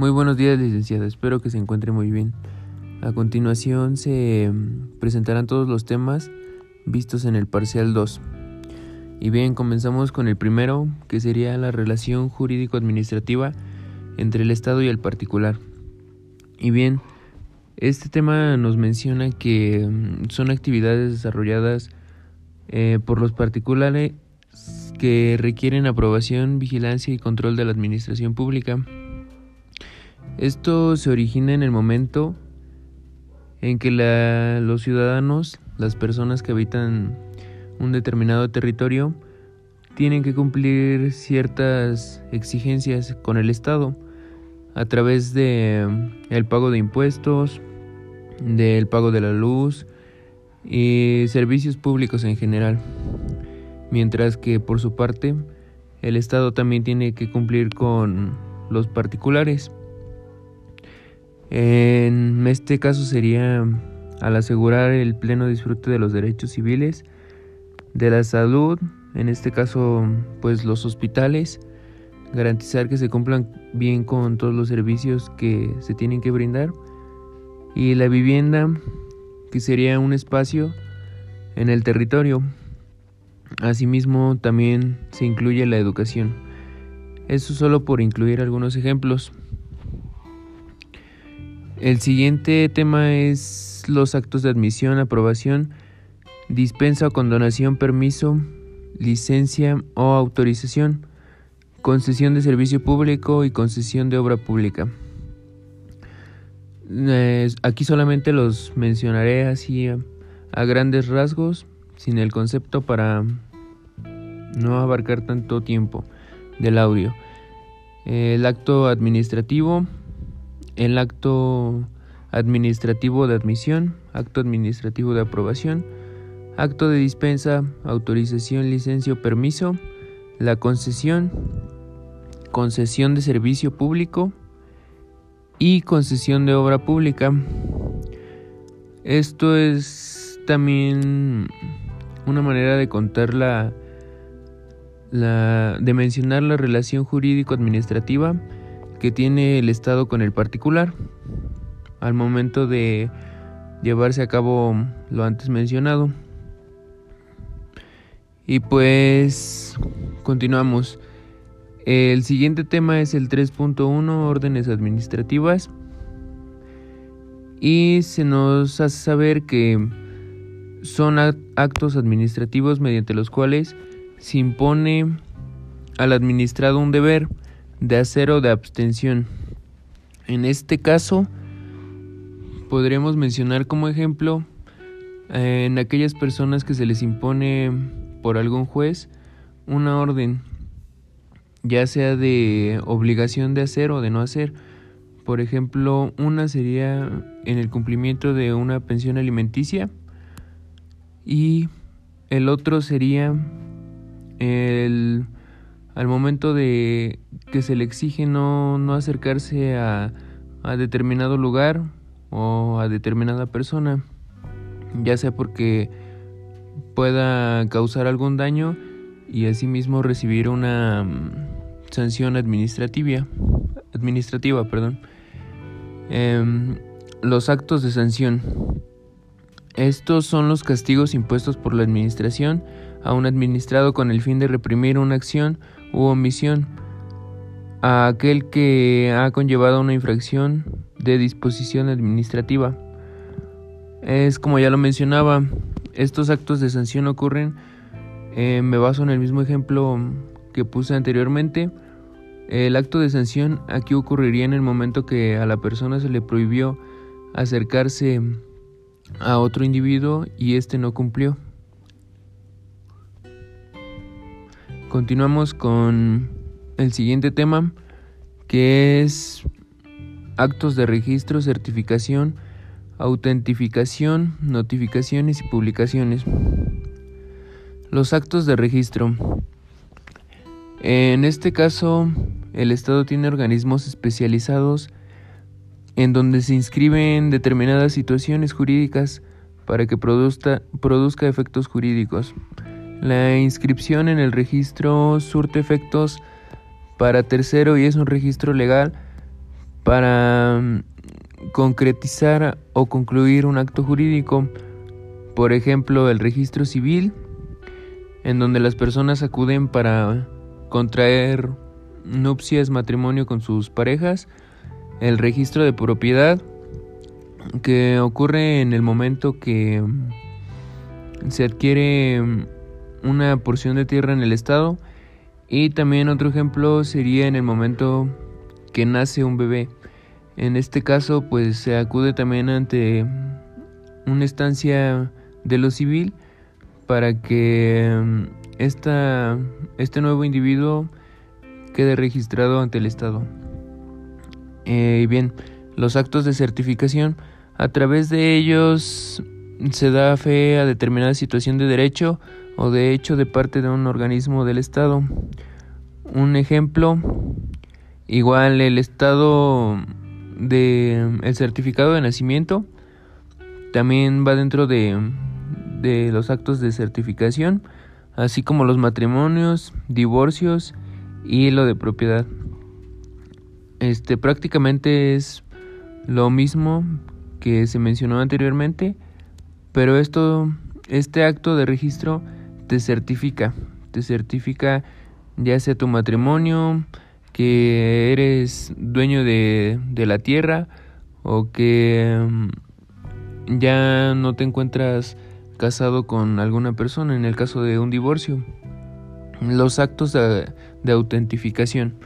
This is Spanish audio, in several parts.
Muy buenos días, licenciada. Espero que se encuentre muy bien. A continuación se mm, presentarán todos los temas vistos en el parcial 2. Y bien, comenzamos con el primero, que sería la relación jurídico-administrativa entre el Estado y el particular. Y bien, este tema nos menciona que mm, son actividades desarrolladas eh, por los particulares que requieren aprobación, vigilancia y control de la administración pública. Esto se origina en el momento en que los ciudadanos, las personas que habitan un determinado territorio, tienen que cumplir ciertas exigencias con el Estado a través de el pago de impuestos, del pago de la luz y servicios públicos en general mientras que por su parte el Estado también tiene que cumplir con los particulares. En este caso sería al asegurar el pleno disfrute de los derechos civiles, de la salud, en este caso pues los hospitales, garantizar que se cumplan bien con todos los servicios que se tienen que brindar y la vivienda que sería un espacio en el territorio Asimismo, también se incluye la educación. Eso solo por incluir algunos ejemplos. El siguiente tema es los actos de admisión, aprobación, dispensa o condonación, permiso, licencia o autorización, concesión de servicio público y concesión de obra pública. aquí solamente los mencionaré así a grandes rasgos sin el concepto para no abarcar tanto tiempo del audio. El acto administrativo, el acto administrativo de admisión, acto administrativo de aprobación, acto de dispensa, autorización, licencia o permiso, la concesión, concesión de servicio público y concesión de obra pública. Esto es también una manera de contar la, la, de mencionar la relación jurídico-administrativa que tiene el Estado con el particular al momento de llevarse a cabo lo antes mencionado. Y pues continuamos. El siguiente tema es el 3.1, órdenes administrativas. Y se nos hace saber que son actos administrativos mediante los cuales se impone al administrado un deber de hacer o de abstención. En este caso, podremos mencionar como ejemplo eh, en aquellas personas que se les impone por algún juez una orden, ya sea de obligación de hacer o de no hacer. Por ejemplo, una sería en el cumplimiento de una pensión alimenticia y el otro sería el, al momento de que se le exige no, no acercarse a, a determinado lugar o a determinada persona, ya sea porque pueda causar algún daño y asimismo recibir una mm, sanción administrativa. administrativa perdón. Em, los actos de sanción. Estos son los castigos impuestos por la Administración a un administrado con el fin de reprimir una acción u omisión a aquel que ha conllevado una infracción de disposición administrativa. Es como ya lo mencionaba, estos actos de sanción ocurren, eh, me baso en el mismo ejemplo que puse anteriormente, el acto de sanción aquí ocurriría en el momento que a la persona se le prohibió acercarse a otro individuo y éste no cumplió. Continuamos con el siguiente tema que es actos de registro, certificación, autentificación, notificaciones y publicaciones. Los actos de registro. En este caso, el Estado tiene organismos especializados en donde se inscriben determinadas situaciones jurídicas para que produzca, produzca efectos jurídicos. La inscripción en el registro surte efectos para tercero y es un registro legal para mm, concretizar o concluir un acto jurídico, por ejemplo el registro civil, en donde las personas acuden para contraer nupcias, matrimonio con sus parejas, el registro de propiedad, que ocurre en el momento que mm, se adquiere mm, una porción de tierra en el estado, y también otro ejemplo sería en el momento que nace un bebé. En este caso, pues se acude también ante una estancia de lo civil para que mm, esta, este nuevo individuo quede registrado ante el Estado. Eh, bien, los actos de certificación, a través de ellos se da fe a determinada situación de derecho o de hecho de parte de un organismo del Estado. Un ejemplo, igual el Estado de el certificado de nacimiento también va dentro de, de los actos de certificación, así como los matrimonios, divorcios y lo de propiedad. Este prácticamente es lo mismo que se mencionó anteriormente, pero esto este acto de registro te certifica, te certifica ya sea tu matrimonio, que eres dueño de, de la tierra o que mm, ya no te encuentras casado con alguna persona en el caso de un divorcio. Los actos de, autentificación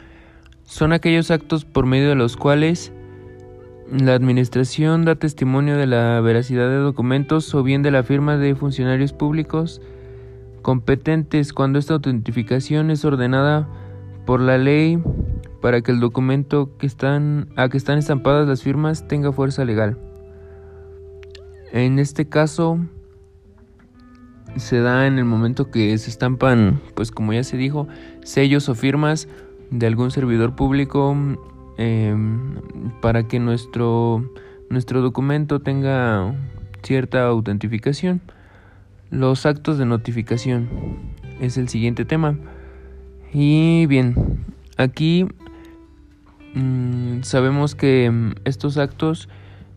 son aquellos actos por medio de los cuales la administración da testimonio de la veracidad de documentos o bien de la firma de funcionarios públicos competentes cuando esta autentificación es ordenada por la ley para que el documento que están, a que están estampadas las firmas tenga fuerza legal. En este caso, se da en el momento que se estampan, pues como ya se dijo, sellos o firmas de algún servidor público em, para que nuestro, nuestro documento tenga cierta autentificación. Los actos de notificación es el siguiente tema. Y bien, aquí mm, sabemos que estos actos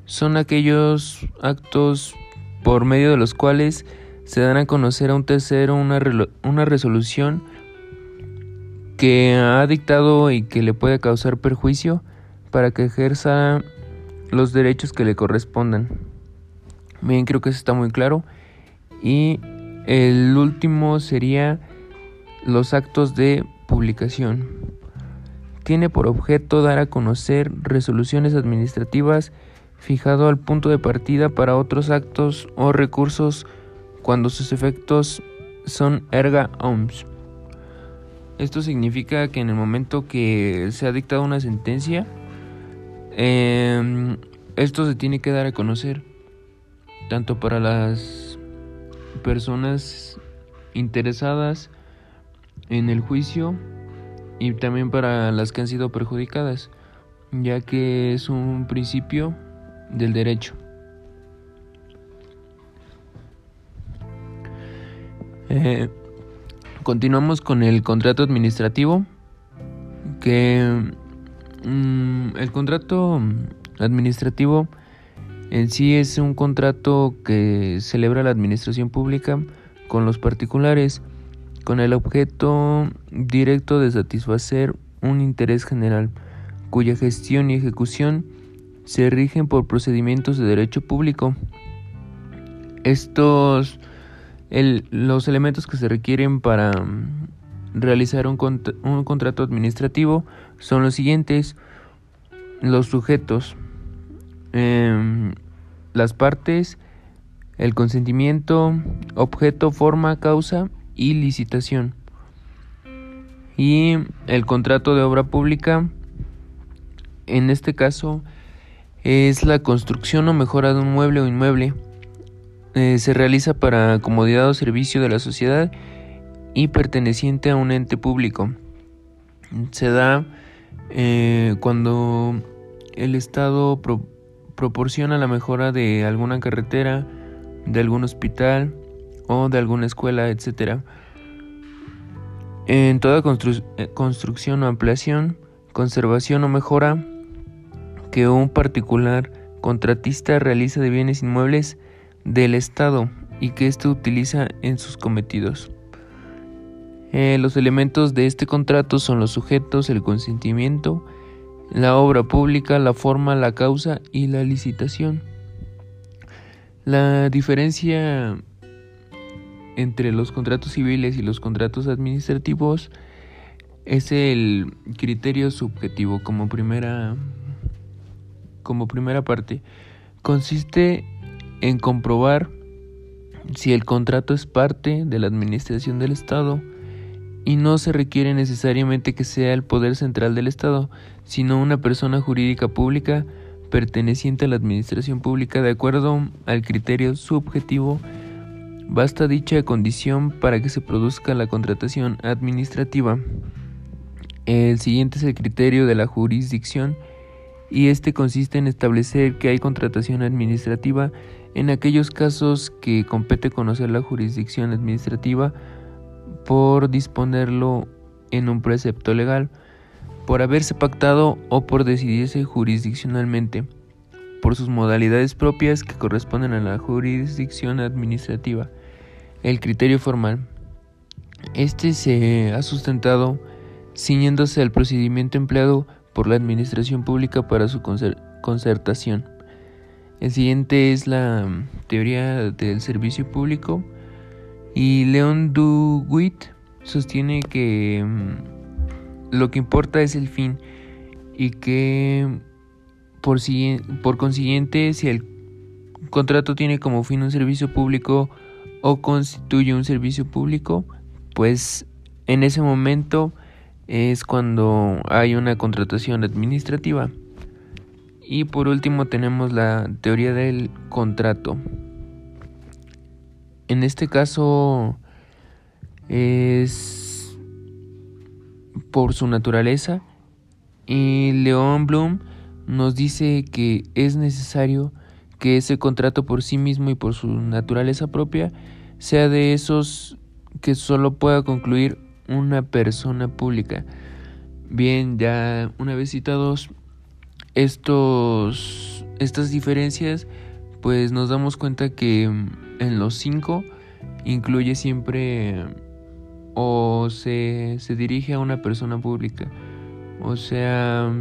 son aquellos actos por medio de los cuales se dan a conocer a un tercero una, una resolución que ha dictado y que le puede causar perjuicio para que ejerza los derechos que le correspondan. Bien, creo que eso está muy claro. Y el último sería los actos de publicación. Tiene por objeto dar a conocer resoluciones administrativas fijado al punto de partida para otros actos o recursos cuando sus efectos son erga omnes. Esto significa que en el momento que se ha dictado una sentencia, em, esto se tiene que dar a conocer tanto para las personas interesadas en el juicio y también para las que han sido perjudicadas, ya que es un principio del derecho. Eh, continuamos con el contrato administrativo, que mm, el contrato administrativo en sí es un contrato que celebra la administración pública con los particulares con el objeto directo de satisfacer un interés general, cuya gestión y ejecución se rigen por procedimientos de derecho público. Estos los elementos que se requieren para realizar un, contrato administrativo son los siguientes. Los sujetos, em, las partes, el consentimiento, objeto, forma, causa y licitación. Y el contrato de obra pública, en este caso, es la construcción o mejora de un mueble o inmueble eh, se realiza para comodidad o servicio de la sociedad y perteneciente a un ente público. Se da eh, cuando el Estado proporciona la mejora de alguna carretera, de algún hospital o de alguna escuela, etc. En toda eh, construcción o ampliación, conservación o mejora que un particular contratista realiza de bienes inmuebles del Estado y que éste utiliza en sus cometidos. Eh, los elementos de este contrato son los sujetos, el consentimiento, la obra pública, la forma, la causa y la licitación. La diferencia entre los contratos civiles y los contratos administrativos es el criterio subjetivo como primera como primera parte consiste en comprobar si el contrato es parte de la administración del Estado y no se requiere necesariamente que sea el poder central del Estado, sino una persona jurídica pública perteneciente a la administración pública de acuerdo al criterio subjetivo. Basta dicha condición para que se produzca la contratación administrativa. El siguiente es el criterio de la jurisdicción y este consiste en establecer que hay contratación administrativa en aquellos casos que compete conocer la jurisdicción administrativa por disponerlo en un precepto legal, por haberse pactado o por decidirse jurisdiccionalmente, por sus modalidades propias que corresponden a la jurisdicción administrativa. El criterio formal. Este se ha sustentado ciñéndose al procedimiento empleado por la administración pública para su concertación. El siguiente es la teoría del servicio público y Leon DeWitt sostiene que mm, lo que importa es el fin y que por, por consiguiente si el contrato tiene como fin un servicio público o constituye un servicio público, pues en ese momento es cuando hay una contratación administrativa. Y por último tenemos la teoría del contrato. En este caso es por su naturaleza y León Bloom nos dice que es necesario que ese contrato por sí mismo y por su naturaleza propia sea de esos que solo pueda concluir una persona pública. Bien, ya una vez citados estos estas diferencias, pues nos damos cuenta que en los cinco incluye siempre o se, se dirige a una persona pública. O sea,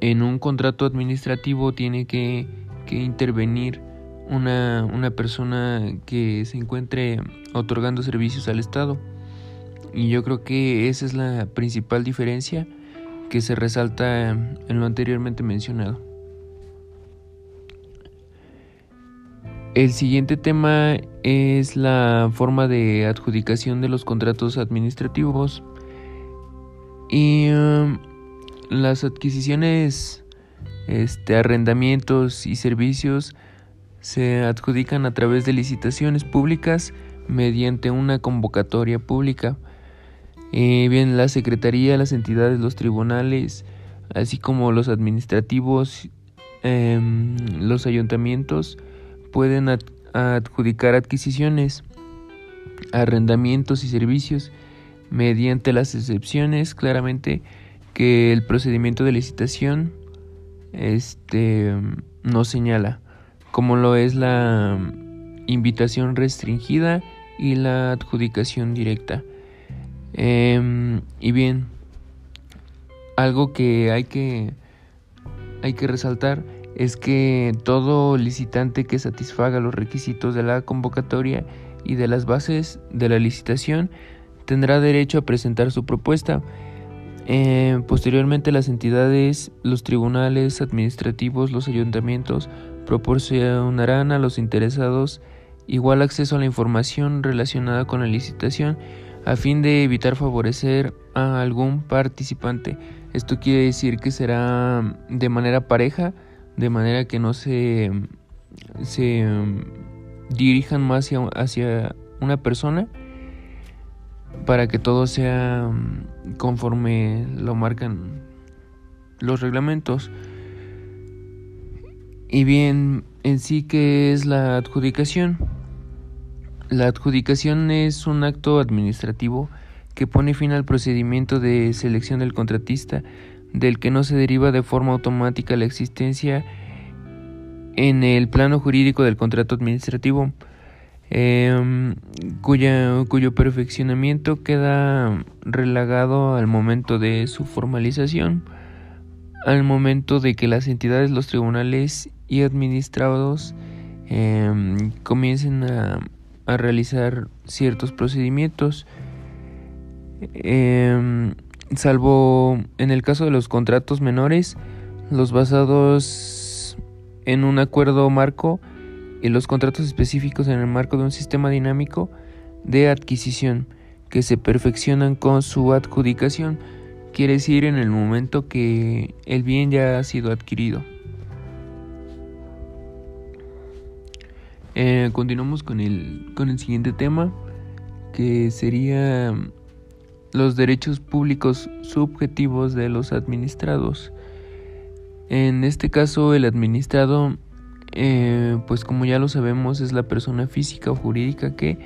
en un contrato administrativo tiene que, que intervenir una, una, persona que se encuentre otorgando servicios al Estado. Y yo creo que esa es la principal diferencia que se resalta en lo anteriormente mencionado. El siguiente tema es la forma de adjudicación de los contratos administrativos y um, las adquisiciones, este, arrendamientos y servicios se adjudican a través de licitaciones públicas mediante una convocatoria pública. Eh, bien, la Secretaría, las entidades, los tribunales, así como los administrativos, em, los ayuntamientos, pueden adjudicar adquisiciones, arrendamientos y servicios mediante las excepciones claramente que el procedimiento de licitación este no señala, como lo es la invitación restringida y la adjudicación directa. Em, y bien, algo que hay que hay que resaltar es que todo licitante que satisfaga los requisitos de la convocatoria y de las bases de la licitación tendrá derecho a presentar su propuesta. Eh, posteriormente las entidades, los tribunales administrativos, los ayuntamientos proporcionarán a los interesados igual acceso a la información relacionada con la licitación a fin de evitar favorecer a algún participante. Esto quiere decir que será de manera pareja de manera que no se, se um, dirijan más hacia, una persona para que todo sea um, conforme lo marcan los reglamentos. Y bien, en sí, ¿qué es la adjudicación? La adjudicación es un acto administrativo que pone fin al procedimiento de selección del contratista del que no se deriva de forma automática la existencia en el plano jurídico del contrato administrativo, em, cuya, cuyo perfeccionamiento queda relagado al momento de su formalización, al momento de que las entidades, los tribunales y administrados em, comiencen a, a, realizar ciertos procedimientos. Em, salvo en el caso de los contratos menores, los basados en un acuerdo marco y los contratos específicos en el marco de un sistema dinámico de adquisición que se perfeccionan con su adjudicación, quiere decir en el momento que el bien ya ha sido adquirido. Eh, continuamos con el, con el siguiente tema, que sería los derechos públicos subjetivos de los administrados. En este caso, el administrado, eh, pues como ya lo sabemos, es la persona física o jurídica que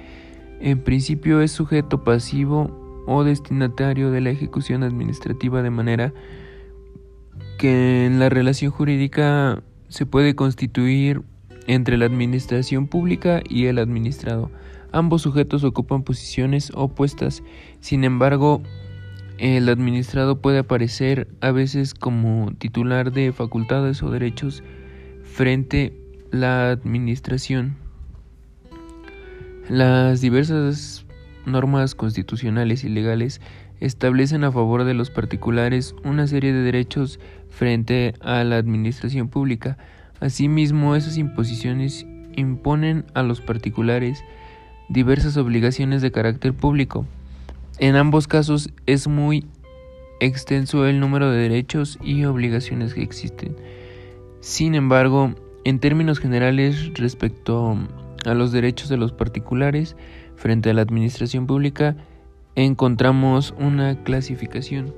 en principio es sujeto pasivo o destinatario de la ejecución administrativa de manera que en la relación jurídica se puede constituir entre la administración pública y el administrado. Ambos sujetos ocupan posiciones opuestas, sin embargo, el administrado puede aparecer a veces como titular de facultades o derechos frente la administración. Las diversas normas constitucionales y legales establecen a favor de los particulares una serie de derechos frente a la administración pública. Asimismo, esas imposiciones imponen a los particulares diversas obligaciones de carácter público. En ambos casos es muy extenso el número de derechos y obligaciones que existen. Sin embargo, en términos generales respecto a los derechos de los particulares frente a la administración pública, encontramos una clasificación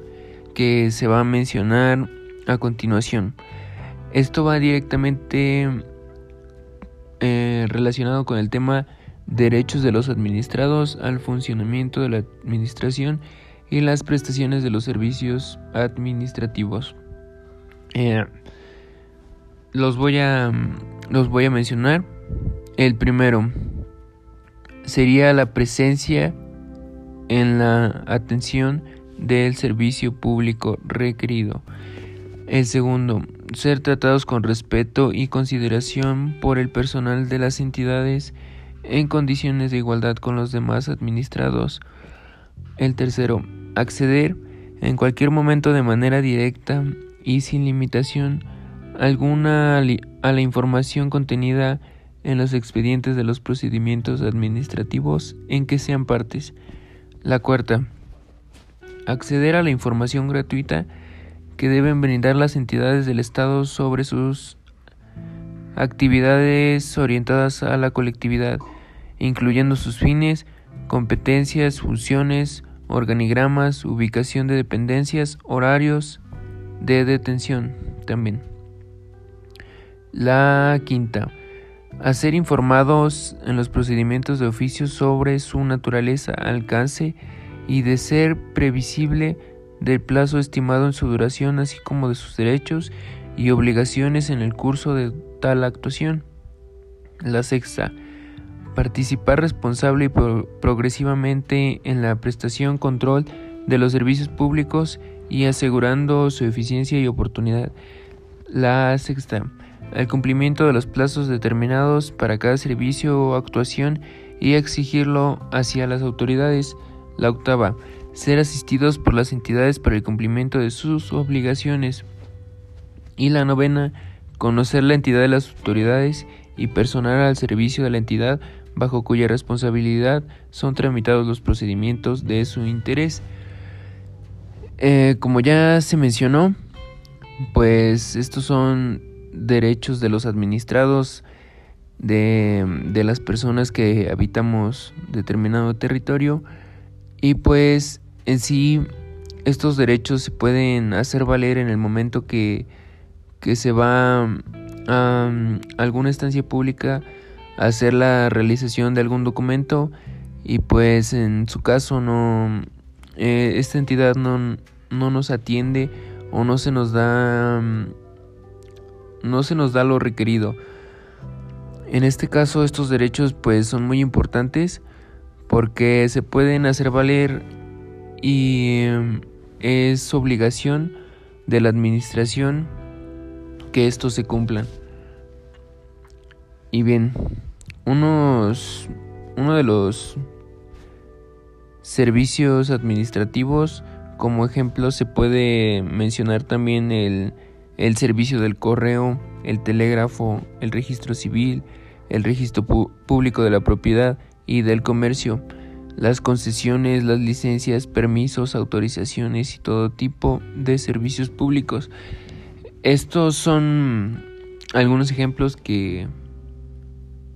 que se va a mencionar a continuación. Esto va directamente eh, relacionado con el tema derechos de los administrados al funcionamiento de la administración y las prestaciones de los servicios administrativos. Eh, los, voy a, los voy a mencionar. El primero sería la presencia en la atención del servicio público requerido. El segundo, ser tratados con respeto y consideración por el personal de las entidades en condiciones de igualdad con los demás administrados. El tercero, acceder en cualquier momento de manera directa y sin limitación alguna a la información contenida en los expedientes de los procedimientos administrativos en que sean partes. La cuarta, acceder a la información gratuita que deben brindar las entidades del Estado sobre sus actividades orientadas a la colectividad incluyendo sus fines, competencias, funciones, organigramas, ubicación de dependencias, horarios de detención también. La quinta, hacer informados en los procedimientos de oficio sobre su naturaleza, alcance y de ser previsible del plazo estimado en su duración, así como de sus derechos y obligaciones en el curso de tal actuación. La sexta, participar responsable y progresivamente en la prestación, control de los servicios públicos y asegurando su eficiencia y oportunidad. La sexta, el cumplimiento de los plazos determinados para cada servicio o actuación y exigirlo hacia las autoridades. La octava, ser asistidos por las entidades para el cumplimiento de sus obligaciones. Y la novena, conocer la entidad de las autoridades y personal al servicio de la entidad bajo cuya responsabilidad son tramitados los procedimientos de su interés. Eh, como ya se mencionó, pues estos son derechos de los administrados de, de las personas que habitamos determinado territorio y pues en sí estos derechos se pueden hacer valer en el momento que, que se va a alguna estancia pública hacer la realización de algún documento y pues en su caso no eh, esta entidad no, no nos atiende o no se nos da mm, no se nos da lo requerido. En este caso estos derechos pues son muy importantes porque se pueden hacer valer y mm, es obligación de la administración que estos se cumplan. Y bien, unos, uno de los servicios administrativos, como ejemplo, se puede mencionar también el, el servicio del correo, el telégrafo, el registro civil, el registro público de la propiedad y del comercio, las concesiones, las licencias, permisos, autorizaciones y todo tipo de servicios públicos. Estos son algunos ejemplos que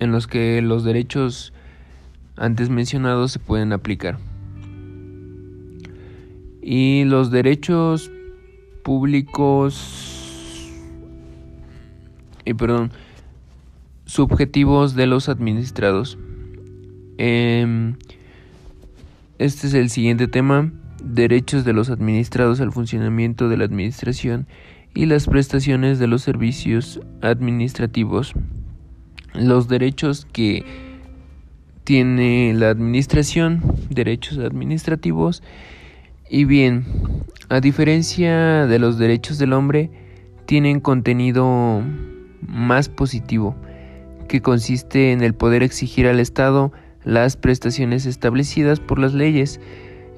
en los que los derechos antes mencionados se pueden aplicar. Y los derechos públicos y perdón, subjetivos de los administrados. Em, este es el siguiente tema, derechos de los administrados al funcionamiento de la administración y las prestaciones de los servicios administrativos los derechos que tiene la administración, derechos administrativos. Y bien, a diferencia de los derechos del hombre, tienen contenido más positivo, que consiste en el poder exigir al Estado las prestaciones establecidas por las leyes.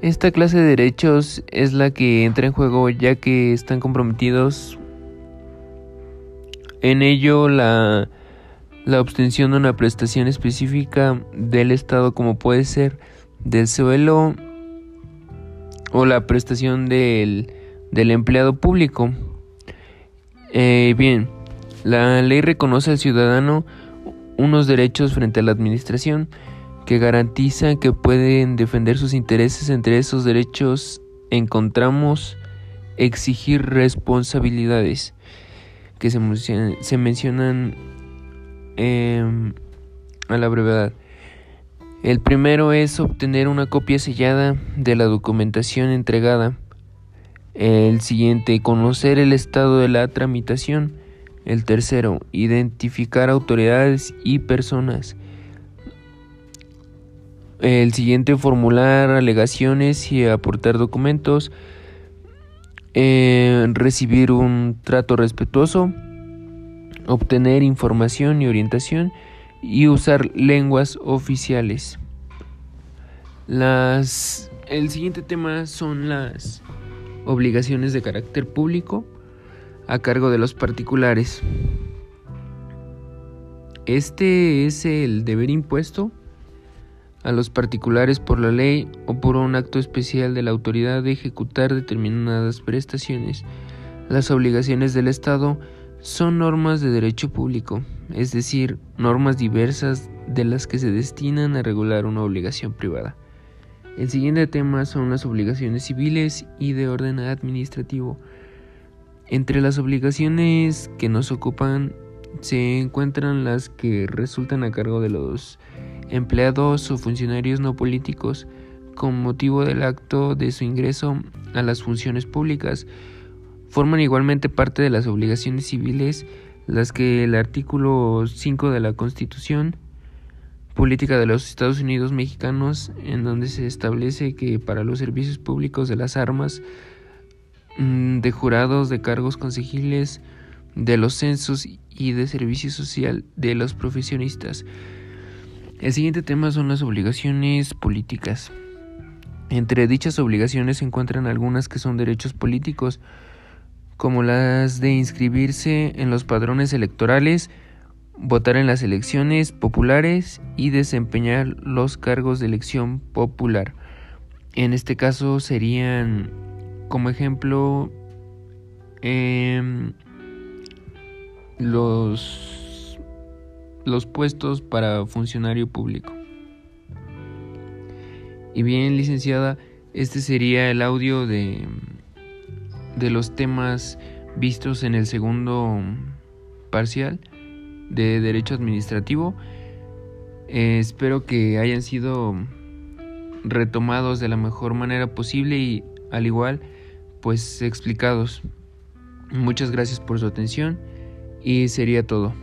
Esta clase de derechos es la que entra en juego ya que están comprometidos en ello la la obtención de una prestación específica del Estado como puede ser del suelo o la prestación del, empleado público. Eh, bien, la ley reconoce al ciudadano unos derechos frente a la administración que garantizan que pueden defender sus intereses. Entre esos derechos encontramos exigir responsabilidades que se, se mencionan Em, a la brevedad. El primero es obtener una copia sellada de la documentación entregada. El siguiente, conocer el estado de la tramitación. El tercero, identificar autoridades y personas. El siguiente, formular alegaciones y aportar documentos. Eh, recibir un trato respetuoso obtener información y orientación y usar lenguas oficiales. Las, el siguiente tema son las obligaciones de carácter público a cargo de los particulares. Este es el deber impuesto a los particulares por la ley o por un acto especial de la autoridad de ejecutar determinadas prestaciones. Las obligaciones del Estado son normas de derecho público, es decir, normas diversas de las que se destinan a regular una obligación privada. El siguiente tema son las obligaciones civiles y de orden administrativo. Entre las obligaciones que nos ocupan se encuentran las que resultan a cargo de los empleados o funcionarios no políticos con motivo del acto de su ingreso a las funciones públicas Forman igualmente parte de las obligaciones civiles las que el artículo 5 de la Constitución Política de los Estados Unidos Mexicanos, en donde se establece que para los servicios públicos de las armas, mm, de jurados, de cargos consejiles, de los censos y de servicio social de los profesionistas. El siguiente tema son las obligaciones políticas. Entre dichas obligaciones se encuentran algunas que son derechos políticos, como las de inscribirse en los padrones electorales, votar en las elecciones populares y desempeñar los cargos de elección popular. En este caso serían, como ejemplo, em, los, los puestos para funcionario público. Y bien, licenciada, este sería el audio de de los temas vistos en el segundo parcial de Derecho Administrativo. Eh, espero que hayan sido retomados de la mejor manera posible y al igual pues explicados. Muchas gracias por su atención y sería todo.